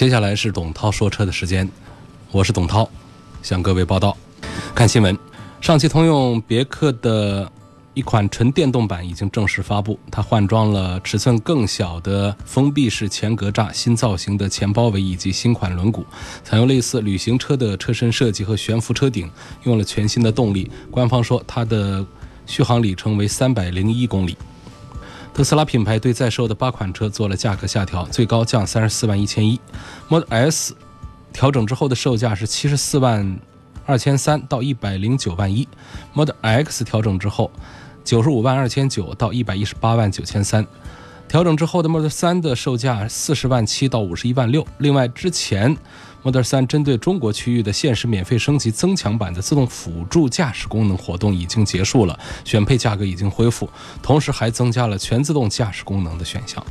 接下来是董涛说车的时间，我是董涛，向各位报道。看新闻，上汽通用别克的一款纯电动版已经正式发布，它换装了尺寸更小的封闭式前格栅、新造型的前包围以及新款轮毂，采用类似旅行车的车身设计和悬浮车顶，用了全新的动力。官方说它的续航里程为三百零一公里。特斯拉品牌对在售的八款车做了价格下调，最高降三十四万一千一。Model S 调整之后的售价是七十四万二千三到一百零九万一，Model X 调整之后九十五万二千九到一百一十八万九千三。调整之后的 Model 3的售价四十万七到五十一万六。另外，之前 Model 3针对中国区域的限时免费升级增强版的自动辅助驾驶功能活动已经结束了，选配价格已经恢复，同时还增加了全自动驾驶功能的选项。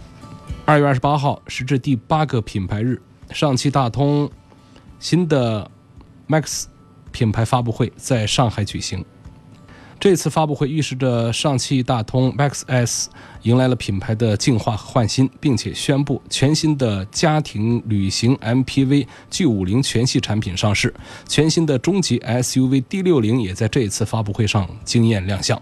二月二十八号，时至第八个品牌日，上汽大通新的 Max 品牌发布会在上海举行。这次发布会预示着上汽大通 Max S 迎来了品牌的进化和换新，并且宣布全新的家庭旅行 MPV G50 全系产品上市，全新的中级 SUV D60 也在这次发布会上惊艳亮相。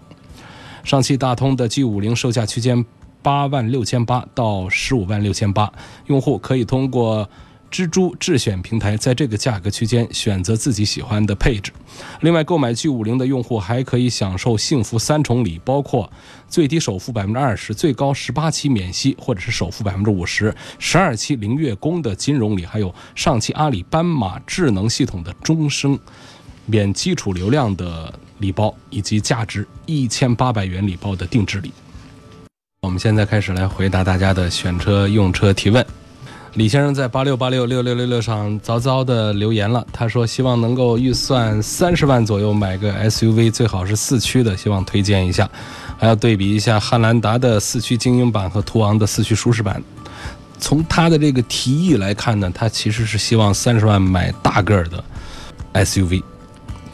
上汽大通的 G50 售价区间八万六千八到十五万六千八，用户可以通过。蜘蛛智选平台在这个价格区间选择自己喜欢的配置。另外，购买 G50 的用户还可以享受幸福三重礼，包括最低首付百分之二十、最高十八期免息，或者是首付百分之五十、十二期零月供的金融礼，还有上汽阿里斑马智能系统的终生免基础流量的礼包，以及价值一千八百元礼包的定制礼。我们现在开始来回答大家的选车用车提问。李先生在八六八六六六六六上早早的留言了，他说希望能够预算三十万左右买个 SUV，最好是四驱的，希望推荐一下，还要对比一下汉兰达的四驱精英版和途昂的四驱舒适版。从他的这个提议来看呢，他其实是希望三十万买大个儿的 SUV，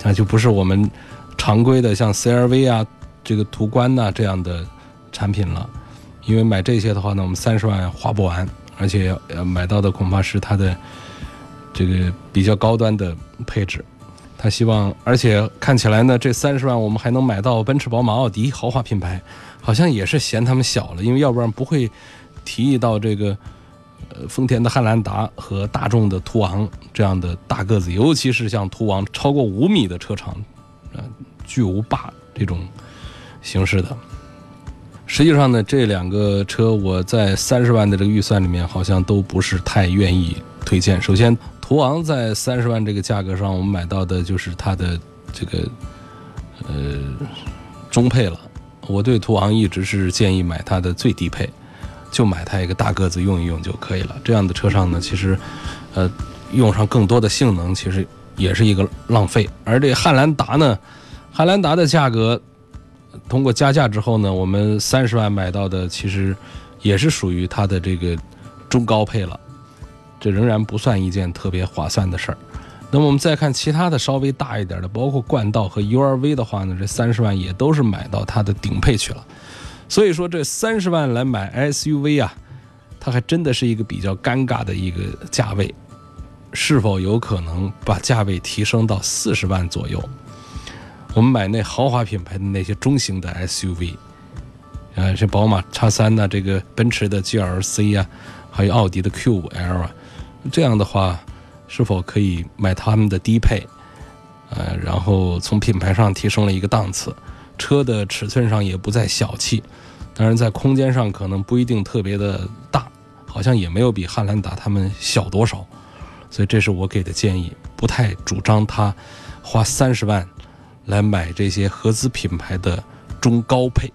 那就不是我们常规的像 CRV 啊、这个途观呐这样的产品了，因为买这些的话呢，我们三十万花不完。而且要买到的恐怕是它的这个比较高端的配置，他希望，而且看起来呢，这三十万我们还能买到奔驰、宝马、奥迪豪华品牌，好像也是嫌他们小了，因为要不然不会提议到这个呃丰田的汉兰达和大众的途昂这样的大个子，尤其是像途昂超过五米的车长，呃巨无霸这种形式的。实际上呢，这两个车我在三十万的这个预算里面，好像都不是太愿意推荐。首先，途昂在三十万这个价格上，我们买到的就是它的这个呃中配了。我对途昂一直是建议买它的最低配，就买它一个大个子用一用就可以了。这样的车上呢，其实呃用上更多的性能，其实也是一个浪费。而这汉兰达呢，汉兰达的价格。通过加价之后呢，我们三十万买到的其实也是属于它的这个中高配了，这仍然不算一件特别划算的事儿。那么我们再看其他的稍微大一点的，包括冠道和 URV 的话呢，这三十万也都是买到它的顶配去了。所以说这三十万来买 SUV 啊，它还真的是一个比较尴尬的一个价位。是否有可能把价位提升到四十万左右？我们买那豪华品牌的那些中型的 SUV，呃，像宝马 X3 呐，这个奔驰的 GLC 啊，还有奥迪的 Q5L 啊，这样的话，是否可以买他们的低配？呃，然后从品牌上提升了一个档次，车的尺寸上也不再小气，当然在空间上可能不一定特别的大，好像也没有比汉兰达他们小多少，所以这是我给的建议，不太主张他花三十万。来买这些合资品牌的中高配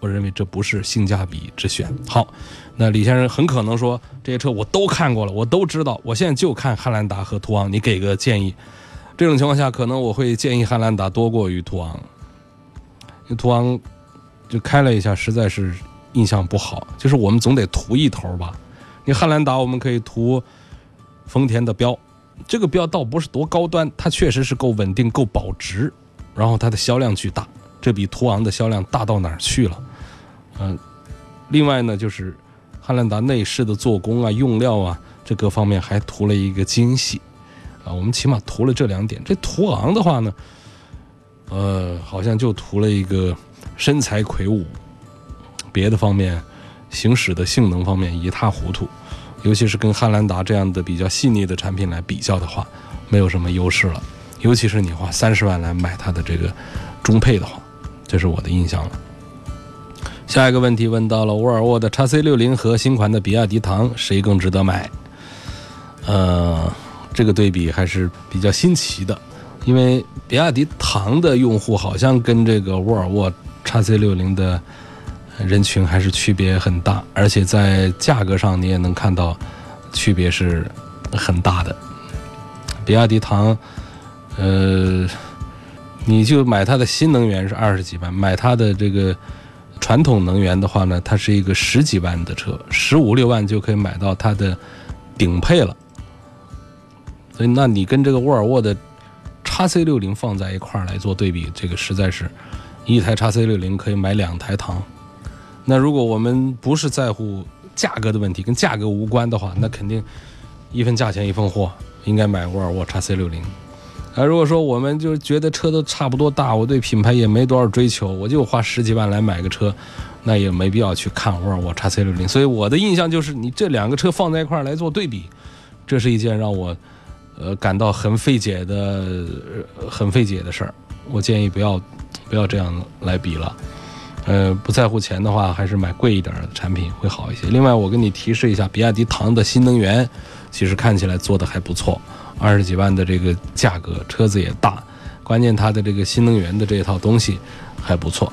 我认为这不是性价比之选。好，那李先生很可能说这些车我都看过了，我都知道，我现在就看汉兰达和途昂，你给个建议。这种情况下，可能我会建议汉兰达多过于途昂，因为途昂就开了一下，实在是印象不好。就是我们总得图一头吧。你汉兰达我们可以图丰田的标，这个标倒不是多高端，它确实是够稳定、够保值，然后它的销量巨大，这比途昂的销量大到哪儿去了？嗯，另外呢，就是汉兰达内饰的做工啊、用料啊，这各方面还图了一个精细啊。我们起码图了这两点。这途昂的话呢，呃，好像就图了一个身材魁梧，别的方面行驶的性能方面一塌糊涂，尤其是跟汉兰达这样的比较细腻的产品来比较的话，没有什么优势了。尤其是你花三十万来买它的这个中配的话，这是我的印象了。下一个问题问到了沃尔沃的 x C 六零和新款的比亚迪唐，谁更值得买？呃，这个对比还是比较新奇的，因为比亚迪唐的用户好像跟这个沃尔沃 x C 六零的人群还是区别很大，而且在价格上你也能看到区别是很大的。比亚迪唐，呃，你就买它的新能源是二十几万，买它的这个。传统能源的话呢，它是一个十几万的车，十五六万就可以买到它的顶配了。所以，那你跟这个沃尔沃的叉 C 六零放在一块儿来做对比，这个实在是一台叉 C 六零可以买两台唐。那如果我们不是在乎价格的问题，跟价格无关的话，那肯定一分价钱一分货，应该买沃尔沃叉 C 六零。啊，如果说我们就觉得车都差不多大，我对品牌也没多少追求，我就花十几万来买个车，那也没必要去看沃尔沃 x C 六零。所以我的印象就是，你这两个车放在一块来做对比，这是一件让我呃感到很费解的、很费解的事儿。我建议不要不要这样来比了。呃，不在乎钱的话，还是买贵一点的产品会好一些。另外，我跟你提示一下，比亚迪唐的新能源其实看起来做的还不错。二十几万的这个价格，车子也大，关键它的这个新能源的这套东西还不错。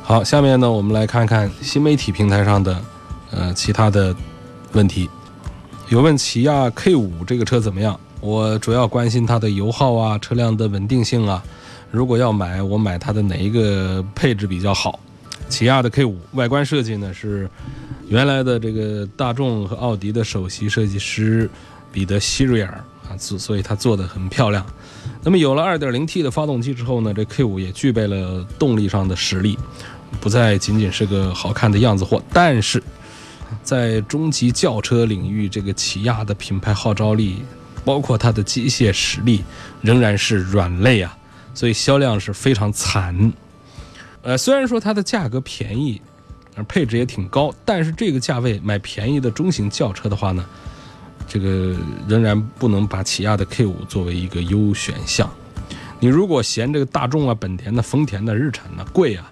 好，下面呢，我们来看看新媒体平台上的呃其他的问题。有问起亚 K 五这个车怎么样？我主要关心它的油耗啊，车辆的稳定性啊。如果要买，我买它的哪一个配置比较好？起亚的 K 五外观设计呢是。原来的这个大众和奥迪的首席设计师彼得希瑞尔啊，所所以他做的很漂亮。那么有了 2.0T 的发动机之后呢，这 K5 也具备了动力上的实力，不再仅仅是个好看的样子货。但是，在中级轿车领域，这个起亚的品牌号召力，包括它的机械实力，仍然是软肋啊，所以销量是非常惨。呃，虽然说它的价格便宜。而配置也挺高，但是这个价位买便宜的中型轿车的话呢，这个仍然不能把起亚的 K 五作为一个优选项。你如果嫌这个大众啊、本田的、丰田的、日产的贵啊，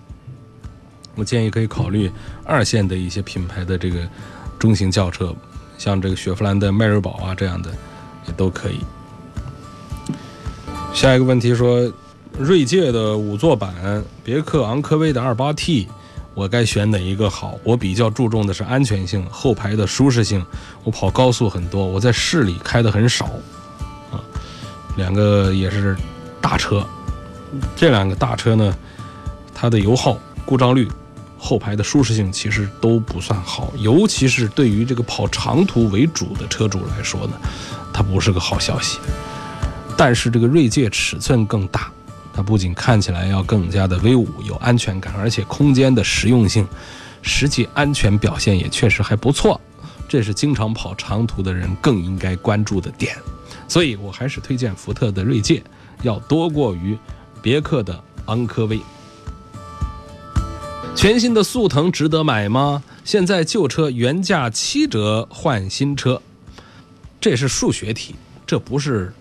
我建议可以考虑二线的一些品牌的这个中型轿车，像这个雪佛兰的迈锐宝啊这样的也都可以。下一个问题说，锐界的五座版，别克昂科威的二八 T。我该选哪一个好？我比较注重的是安全性，后排的舒适性。我跑高速很多，我在市里开的很少，啊，两个也是大车。这两个大车呢，它的油耗、故障率、后排的舒适性其实都不算好，尤其是对于这个跑长途为主的车主来说呢，它不是个好消息。但是这个锐界尺寸更大。它不仅看起来要更加的威武、有安全感，而且空间的实用性、实际安全表现也确实还不错。这是经常跑长途的人更应该关注的点。所以我还是推荐福特的锐界，要多过于别克的昂科威。全新的速腾值得买吗？现在旧车原价七折换新车，这是数学题，这不是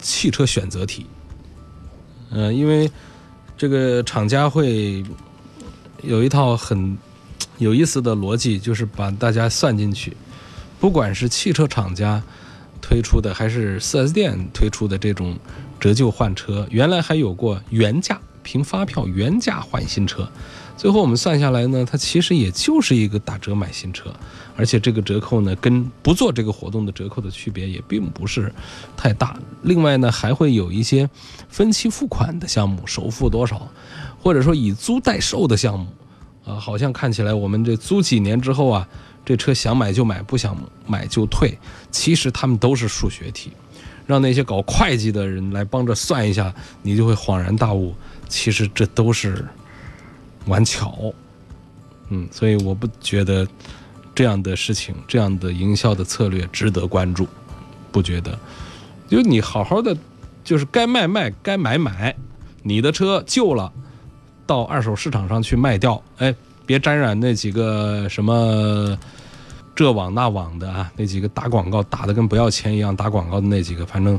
汽车选择题。嗯，因为这个厂家会有一套很有意思的逻辑，就是把大家算进去。不管是汽车厂家推出的，还是 4S 店推出的这种折旧换车，原来还有过原价凭发票原价换新车。最后我们算下来呢，它其实也就是一个打折买新车，而且这个折扣呢，跟不做这个活动的折扣的区别也并不是太大。另外呢，还会有一些分期付款的项目，首付多少，或者说以租代售的项目，啊，好像看起来我们这租几年之后啊，这车想买就买，不想买就退，其实他们都是数学题，让那些搞会计的人来帮着算一下，你就会恍然大悟，其实这都是。玩巧，嗯，所以我不觉得这样的事情、这样的营销的策略值得关注，不觉得。就你好好的，就是该卖卖，该买买。你的车旧了，到二手市场上去卖掉，哎，别沾染那几个什么这网那网的啊，那几个打广告打的跟不要钱一样打广告的那几个，反正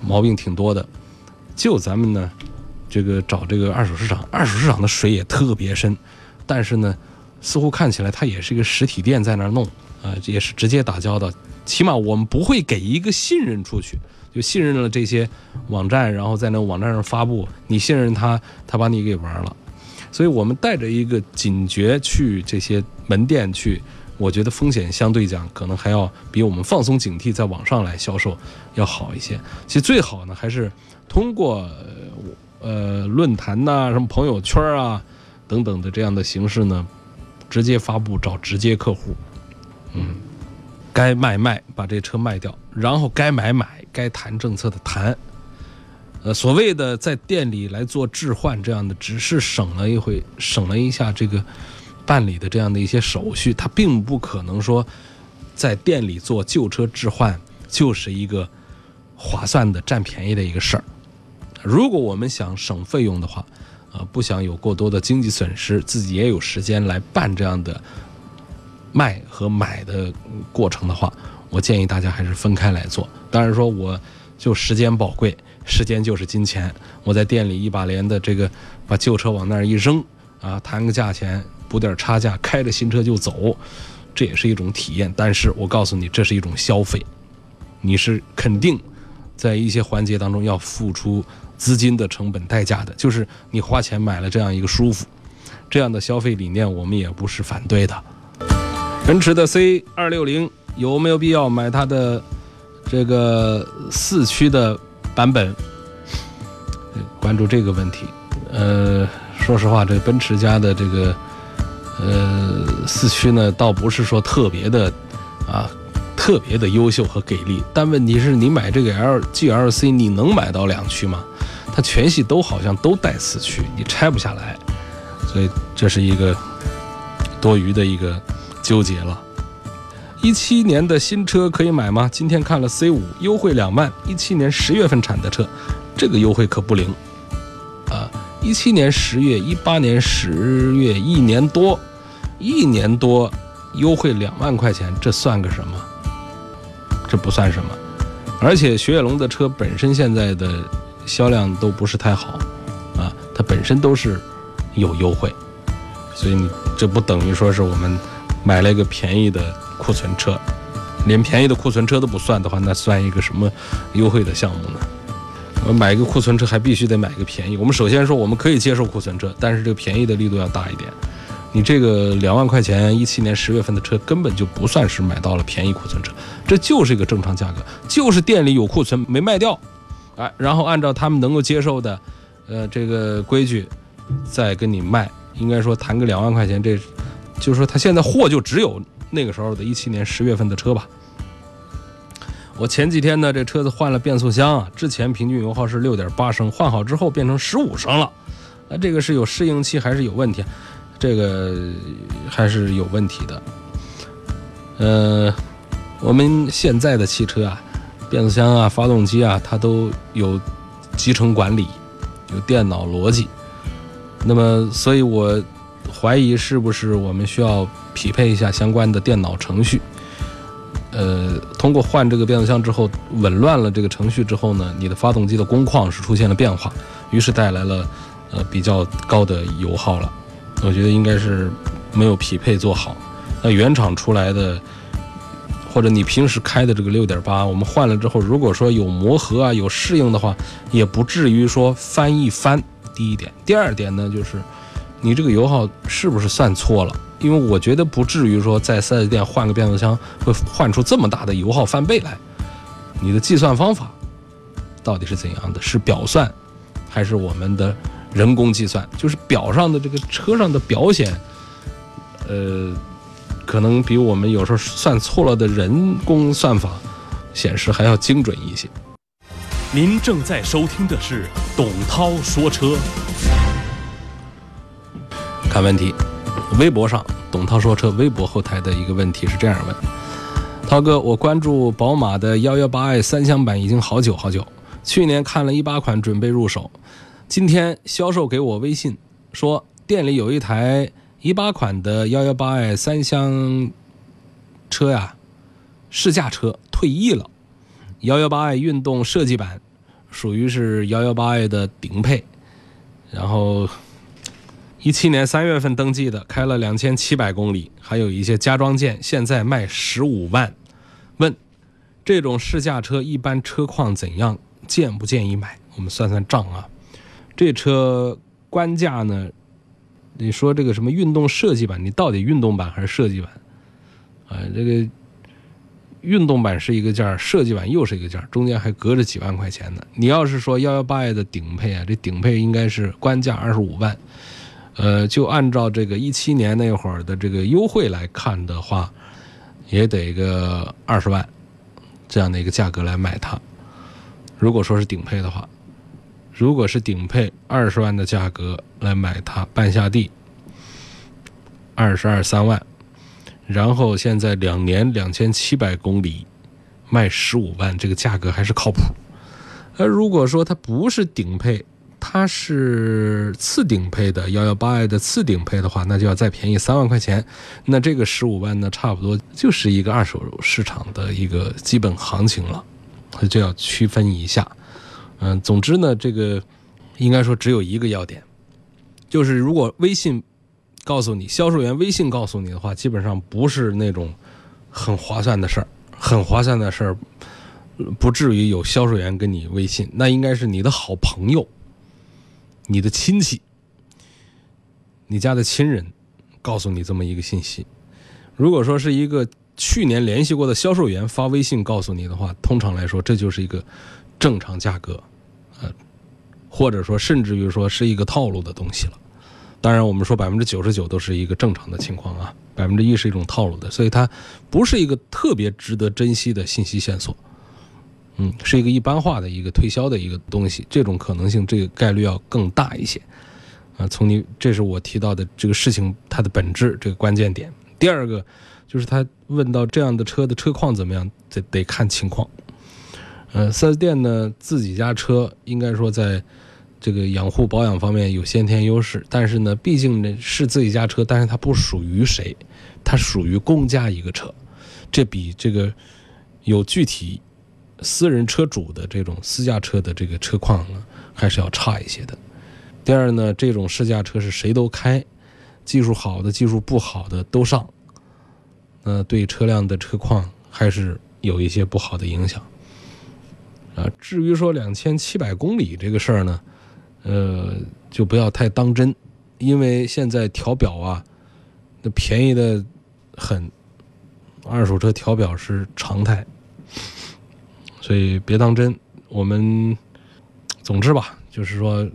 毛病挺多的。就咱们呢。这个找这个二手市场，二手市场的水也特别深，但是呢，似乎看起来它也是一个实体店在那儿弄，啊，也是直接打交道。起码我们不会给一个信任出去，就信任了这些网站，然后在那网站上发布，你信任他，他把你给玩了。所以我们带着一个警觉去这些门店去，我觉得风险相对讲可能还要比我们放松警惕在网上来销售要好一些。其实最好呢，还是通过。呃，论坛呐，什么朋友圈啊，等等的这样的形式呢，直接发布找直接客户，嗯，该卖卖，把这车卖掉，然后该买买，该谈政策的谈。呃，所谓的在店里来做置换这样的，只是省了一回，省了一下这个办理的这样的一些手续，它并不可能说在店里做旧车置换就是一个划算的占便宜的一个事儿。如果我们想省费用的话，啊，不想有过多的经济损失，自己也有时间来办这样的卖和买的过程的话，我建议大家还是分开来做。当然说，我就时间宝贵，时间就是金钱。我在店里一把连的这个把旧车往那儿一扔，啊，谈个价钱，补点差价，开着新车就走，这也是一种体验。但是我告诉你，这是一种消费，你是肯定在一些环节当中要付出。资金的成本代价的，就是你花钱买了这样一个舒服，这样的消费理念，我们也不是反对的。奔驰的 C 二六零有没有必要买它的这个四驱的版本？关注这个问题。呃，说实话，这奔驰家的这个呃四驱呢，倒不是说特别的啊。特别的优秀和给力，但问题是你买这个 L G L C，你能买到两驱吗？它全系都好像都带四驱，你拆不下来，所以这是一个多余的一个纠结了。一七年的新车可以买吗？今天看了 C 五，优惠两万，一七年十月份产的车，这个优惠可不灵啊！一七年十月，一八年十月，一年多，一年多优惠两万块钱，这算个什么？这不算什么，而且雪铁龙的车本身现在的销量都不是太好，啊，它本身都是有优惠，所以你这不等于说是我们买了一个便宜的库存车，连便宜的库存车都不算的话，那算一个什么优惠的项目呢？我们买一个库存车还必须得买一个便宜。我们首先说我们可以接受库存车，但是这个便宜的力度要大一点。你这个两万块钱，一七年十月份的车根本就不算是买到了便宜库存车，这就是一个正常价格，就是店里有库存没卖掉，哎，然后按照他们能够接受的，呃，这个规矩，再跟你卖，应该说谈个两万块钱，这，就是说他现在货就只有那个时候的一七年十月份的车吧。我前几天呢，这车子换了变速箱啊，之前平均油耗是六点八升，换好之后变成十五升了，那这个是有适应期还是有问题？这个还是有问题的。呃，我们现在的汽车啊，变速箱啊、发动机啊，它都有集成管理，有电脑逻辑。那么，所以我怀疑是不是我们需要匹配一下相关的电脑程序。呃，通过换这个变速箱之后，紊乱了这个程序之后呢，你的发动机的工况是出现了变化，于是带来了呃比较高的油耗了。我觉得应该是没有匹配做好，那原厂出来的或者你平时开的这个六点八，我们换了之后，如果说有磨合啊，有适应的话，也不至于说翻一翻。第一点，第二点呢，就是你这个油耗是不是算错了？因为我觉得不至于说在四 S 店换个变速箱会换出这么大的油耗翻倍来。你的计算方法到底是怎样的？是表算还是我们的人工计算？就是表上的这个车上的表显，呃。可能比我们有时候算错了的人工算法显示还要精准一些。您正在收听的是董涛说车。看问题，微博上董涛说车微博后台的一个问题是这样问：涛哥，我关注宝马的幺幺八 i 三厢版已经好久好久，去年看了一八款准备入手，今天销售给我微信说店里有一台。一八款的幺幺八 i 三厢车呀，试驾车退役了。幺幺八 i 运动设计版属于是幺幺八 i 的顶配，然后一七年三月份登记的，开了两千七百公里，还有一些加装件，现在卖十五万。问这种试驾车一般车况怎样？建不建议买？我们算算账啊，这车官价呢？你说这个什么运动设计版，你到底运动版还是设计版？啊，这个运动版是一个价，设计版又是一个价，中间还隔着几万块钱呢。你要是说幺幺八 i 的顶配啊，这顶配应该是官价二十五万，呃，就按照这个一七年那会儿的这个优惠来看的话，也得个二十万这样的一个价格来买它。如果说是顶配的话。如果是顶配二十万的价格来买它，半下地二十二三万，然后现在两年两千七百公里卖十五万，这个价格还是靠谱。而如果说它不是顶配，它是次顶配的幺幺八 i 的次顶配的话，那就要再便宜三万块钱。那这个十五万呢，差不多就是一个二手市场的一个基本行情了，就要区分一下。嗯，总之呢，这个应该说只有一个要点，就是如果微信告诉你，销售员微信告诉你的话，基本上不是那种很划算的事儿，很划算的事儿，不至于有销售员跟你微信，那应该是你的好朋友、你的亲戚、你家的亲人告诉你这么一个信息。如果说是一个去年联系过的销售员发微信告诉你的话，通常来说这就是一个正常价格。或者说，甚至于说是一个套路的东西了。当然，我们说百分之九十九都是一个正常的情况啊，百分之一是一种套路的，所以它不是一个特别值得珍惜的信息线索。嗯，是一个一般化的一个推销的一个东西，这种可能性，这个概率要更大一些。啊，从你这是我提到的这个事情它的本质这个关键点。第二个就是他问到这样的车的车况怎么样，得得看情况。呃，四 S 店呢，自己家车应该说在这个养护保养方面有先天优势，但是呢，毕竟呢是自己家车，但是它不属于谁，它属于公家一个车，这比这个有具体私人车主的这种私家车的这个车况呢，还是要差一些的。第二呢，这种试驾车是谁都开，技术好的、技术不好的都上，呃，对车辆的车况还是有一些不好的影响。啊，至于说两千七百公里这个事儿呢，呃，就不要太当真，因为现在调表啊，那便宜的很，二手车调表是常态，所以别当真。我们总之吧，就是说，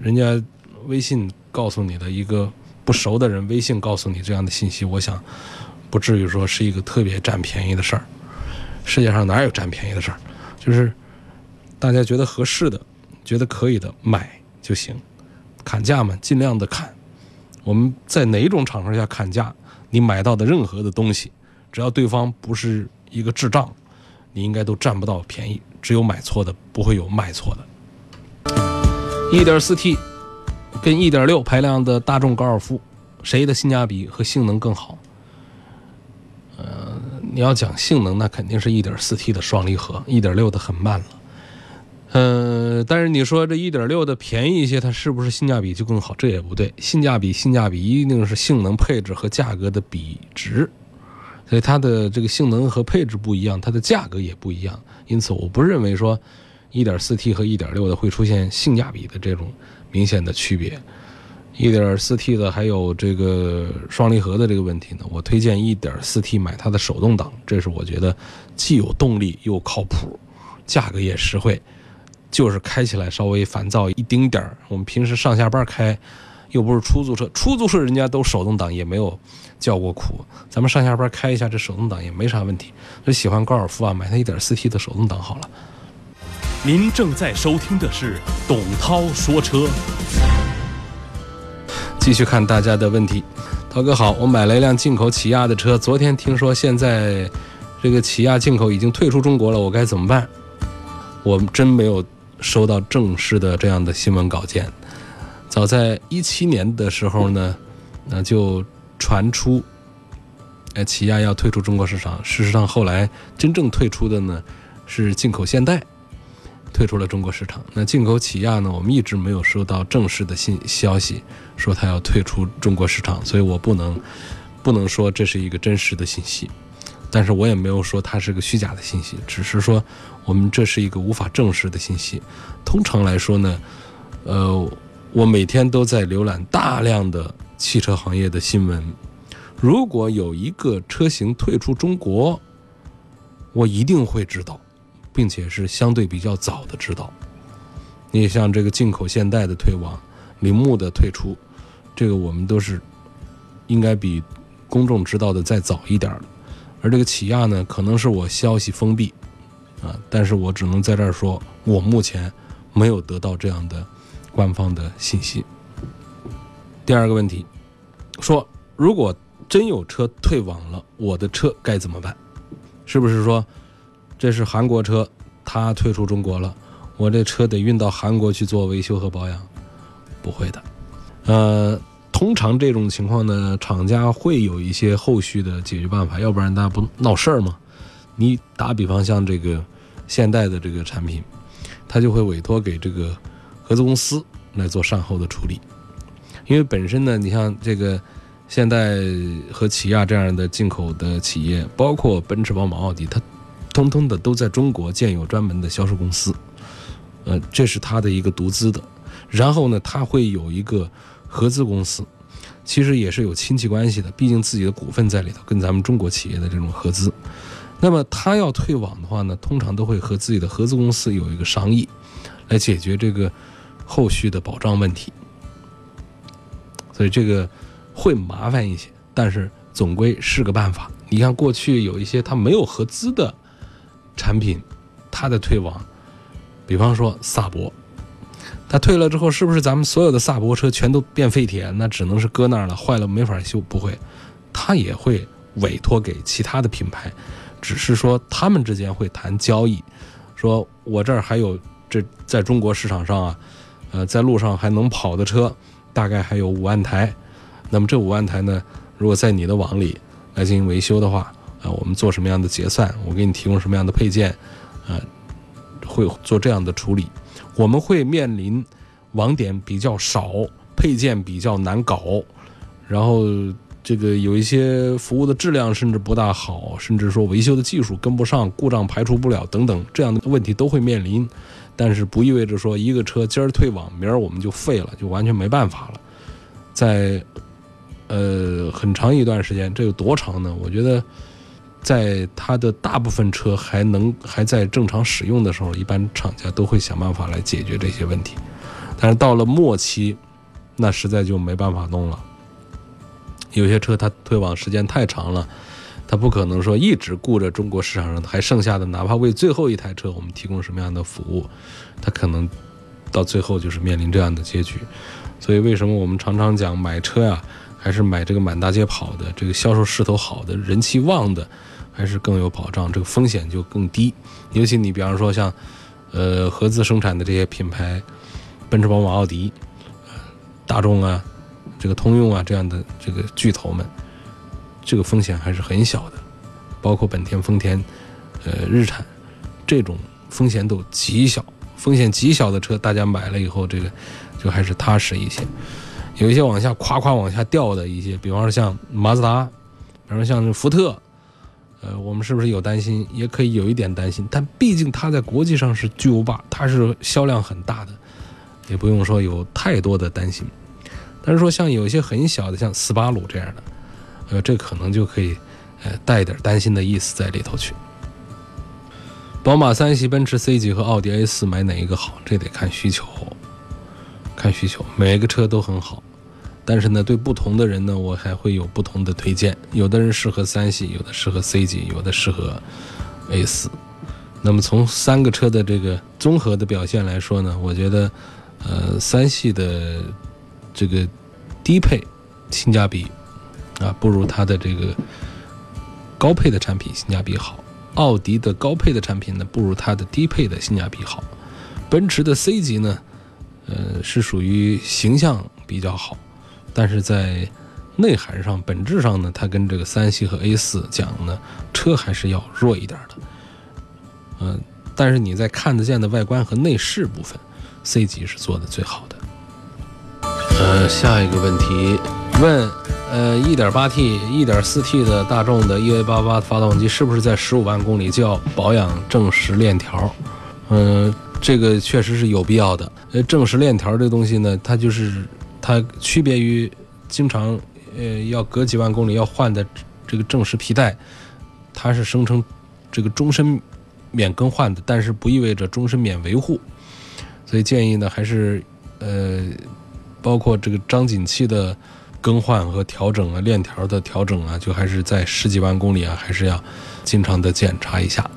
人家微信告诉你的一个不熟的人微信告诉你这样的信息，我想不至于说是一个特别占便宜的事儿。世界上哪有占便宜的事儿？就是大家觉得合适的、觉得可以的买就行，砍价嘛，尽量的砍。我们在哪种场合下砍价，你买到的任何的东西，只要对方不是一个智障，你应该都占不到便宜。只有买错的，不会有卖错的。一点四 T 跟一点六排量的大众高尔夫，谁的性价比和性能更好？你要讲性能，那肯定是一点四 T 的双离合，一点六的很慢了。嗯，但是你说这一点六的便宜一些，它是不是性价比就更好？这也不对，性价比性价比一定是性能配置和价格的比值，所以它的这个性能和配置不一样，它的价格也不一样。因此，我不认为说 1.4T 和1.6的会出现性价比的这种明显的区别。1.4T 的还有这个双离合的这个问题呢，我推荐 1.4T 买它的手动挡，这是我觉得既有动力又靠谱，价格也实惠，就是开起来稍微烦躁一丁点儿。我们平时上下班开，又不是出租车，出租车人家都手动挡也没有叫过苦，咱们上下班开一下这手动挡也没啥问题。就喜欢高尔夫啊，买它 1.4T 的手动挡好了。您正在收听的是董涛说车。继续看大家的问题，涛哥好，我买了一辆进口起亚的车，昨天听说现在这个起亚进口已经退出中国了，我该怎么办？我真没有收到正式的这样的新闻稿件。早在一七年的时候呢，那就传出，哎，起亚要退出中国市场。事实上，后来真正退出的呢是进口现代。退出了中国市场。那进口起亚呢？我们一直没有收到正式的信消息，说它要退出中国市场，所以我不能不能说这是一个真实的信息。但是我也没有说它是个虚假的信息，只是说我们这是一个无法证实的信息。通常来说呢，呃，我每天都在浏览大量的汽车行业的新闻。如果有一个车型退出中国，我一定会知道。并且是相对比较早的知道，你像这个进口现代的退网，铃木的退出，这个我们都是应该比公众知道的再早一点儿。而这个起亚呢，可能是我消息封闭啊，但是我只能在这儿说，我目前没有得到这样的官方的信息。第二个问题，说如果真有车退网了，我的车该怎么办？是不是说？这是韩国车，它退出中国了，我这车得运到韩国去做维修和保养，不会的。呃，通常这种情况呢，厂家会有一些后续的解决办法，要不然大家不闹事儿吗？你打比方像这个现代的这个产品，它就会委托给这个合资公司来做善后的处理，因为本身呢，你像这个现代和起亚这样的进口的企业，包括奔驰、宝马、奥迪，它。通通的都在中国建有专门的销售公司，呃，这是他的一个独资的。然后呢，他会有一个合资公司，其实也是有亲戚关系的，毕竟自己的股份在里头，跟咱们中国企业的这种合资。那么他要退网的话呢，通常都会和自己的合资公司有一个商议，来解决这个后续的保障问题。所以这个会麻烦一些，但是总归是个办法。你看过去有一些他没有合资的。产品，它的退网，比方说萨博，它退了之后，是不是咱们所有的萨博车全都变废铁？那只能是搁那儿了，坏了没法修。不会，它也会委托给其他的品牌，只是说他们之间会谈交易，说我这儿还有这在中国市场上啊，呃，在路上还能跑的车，大概还有五万台。那么这五万台呢，如果在你的网里来进行维修的话。啊，我们做什么样的结算？我给你提供什么样的配件？啊，会做这样的处理。我们会面临网点比较少，配件比较难搞，然后这个有一些服务的质量甚至不大好，甚至说维修的技术跟不上，故障排除不了等等这样的问题都会面临。但是不意味着说一个车今儿退网，明儿我们就废了，就完全没办法了。在呃很长一段时间，这有多长呢？我觉得。在它的大部分车还能还在正常使用的时候，一般厂家都会想办法来解决这些问题。但是到了末期，那实在就没办法弄了。有些车它退网时间太长了，它不可能说一直顾着中国市场上还剩下的，哪怕为最后一台车我们提供什么样的服务，它可能到最后就是面临这样的结局。所以为什么我们常常讲买车呀，还是买这个满大街跑的，这个销售势头好的、人气旺的。还是更有保障，这个风险就更低。尤其你比方说像，呃，合资生产的这些品牌，奔驰、宝马、奥迪，大众啊，这个通用啊这样的这个巨头们，这个风险还是很小的。包括本田、丰田，呃，日产，这种风险都极小。风险极小的车，大家买了以后，这个就还是踏实一些。有一些往下夸夸往下掉的一些，比方说像马自达，比方说像福特。呃，我们是不是有担心？也可以有一点担心，但毕竟它在国际上是巨无霸，它是销量很大的，也不用说有太多的担心。但是说像有些很小的，像斯巴鲁这样的，呃，这可能就可以，呃，带点担心的意思在里头去。宝马三系、奔驰 C 级和奥迪 A 四买哪一个好？这得看需求，看需求，每个车都很好。但是呢，对不同的人呢，我还会有不同的推荐。有的人适合三系，有的适合 C 级，有的适合 A 四。那么从三个车的这个综合的表现来说呢，我觉得，呃，三系的这个低配性价比啊，不如它的这个高配的产品性价比好。奥迪的高配的产品呢，不如它的低配的性价比好。奔驰的 C 级呢，呃，是属于形象比较好。但是在内涵上、本质上呢，它跟这个三系和 A 四讲呢，车还是要弱一点的。嗯，但是你在看得见的外观和内饰部分，C 级是做的最好的。呃，下一个问题问，呃一点八 T、一点四 T 的大众的 EA88 发动机是不是在十五万公里就要保养正时链条？嗯，这个确实是有必要的。呃，正时链条这东西呢，它就是。它区别于经常呃要隔几万公里要换的这个正时皮带，它是声称这个终身免更换的，但是不意味着终身免维护，所以建议呢还是呃包括这个张紧器的更换和调整啊，链条的调整啊，就还是在十几万公里啊，还是要经常的检查一下，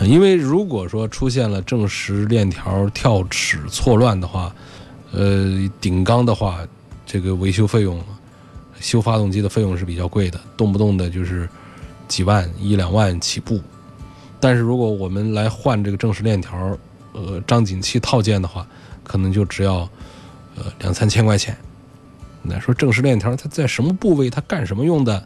因为如果说出现了正时链条跳齿错乱的话。呃，顶缸的话，这个维修费用，修发动机的费用是比较贵的，动不动的就是几万、一两万起步。但是如果我们来换这个正时链条，呃，张紧器套件的话，可能就只要呃两三千块钱。那说正时链条它在什么部位，它干什么用的？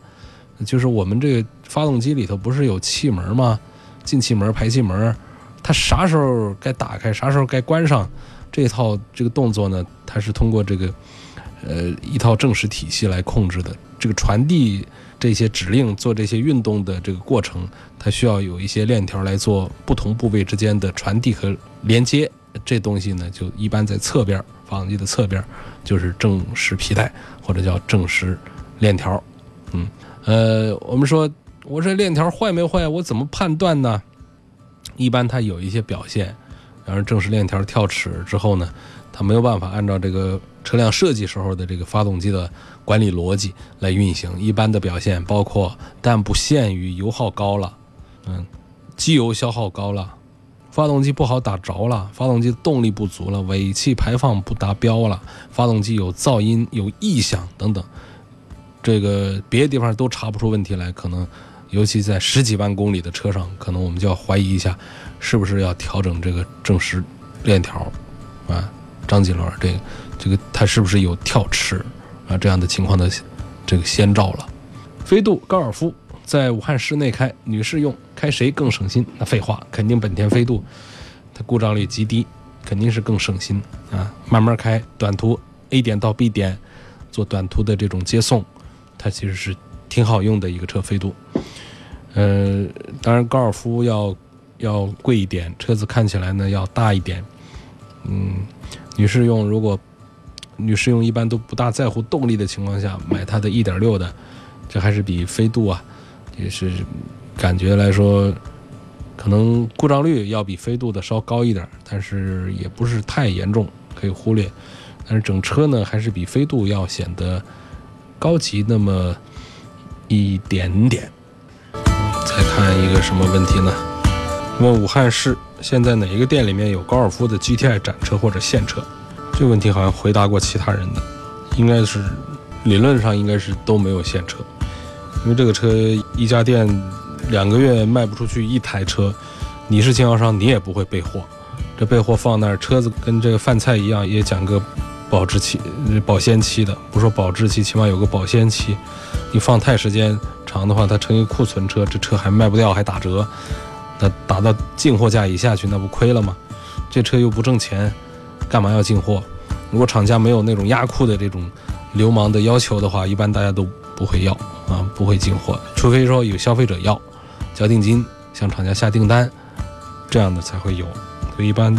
就是我们这个发动机里头不是有气门吗？进气门、排气门，它啥时候该打开，啥时候该关上？这套这个动作呢，它是通过这个，呃，一套正时体系来控制的。这个传递这些指令、做这些运动的这个过程，它需要有一些链条来做不同部位之间的传递和连接。这东西呢，就一般在侧边，发动机的侧边，就是正时皮带或者叫正时链条。嗯，呃，我们说，我这链条坏没坏？我怎么判断呢？一般它有一些表现。然而，正时链条跳齿之后呢，它没有办法按照这个车辆设计时候的这个发动机的管理逻辑来运行。一般的表现包括，但不限于油耗高了，嗯，机油消耗高了，发动机不好打着了，发动机动力不足了，尾气排放不达标了，发动机有噪音、有异响等等，这个别的地方都查不出问题来，可能。尤其在十几万公里的车上，可能我们就要怀疑一下，是不是要调整这个正时链条，啊，张紧轮这个这个它是不是有跳齿啊这样的情况的这个先兆了？飞度、高尔夫在武汉市内开，女士用，开谁更省心？那废话，肯定本田飞度，它故障率极低，肯定是更省心啊。慢慢开，短途 A 点到 B 点做短途的这种接送，它其实是挺好用的一个车，飞度。呃，当然高尔夫要要贵一点，车子看起来呢要大一点。嗯，女士用如果女士用一般都不大在乎动力的情况下，买它的1.6的，这还是比飞度啊，也是感觉来说，可能故障率要比飞度的稍高一点，但是也不是太严重，可以忽略。但是整车呢，还是比飞度要显得高级那么一点点。再看一个什么问题呢？问武汉市现在哪一个店里面有高尔夫的 GTI 展车或者现车？这个问题好像回答过其他人的，应该是理论上应该是都没有现车，因为这个车一家店两个月卖不出去一台车，你是经销商你也不会备货，这备货放那儿，车子跟这个饭菜一样也讲个保质期、保鲜期的，不说保质期，起码有个保鲜期，你放太时间。长的话，它成一库存车，这车还卖不掉，还打折，那打到进货价以下去，那不亏了吗？这车又不挣钱，干嘛要进货？如果厂家没有那种压库的这种流氓的要求的话，一般大家都不会要啊，不会进货，除非说有消费者要。交定金，向厂家下订单，这样的才会有，所以一般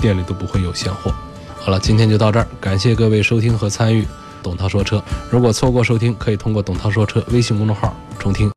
店里都不会有现货。好了，今天就到这儿，感谢各位收听和参与董涛说车。如果错过收听，可以通过董涛说车微信公众号重听。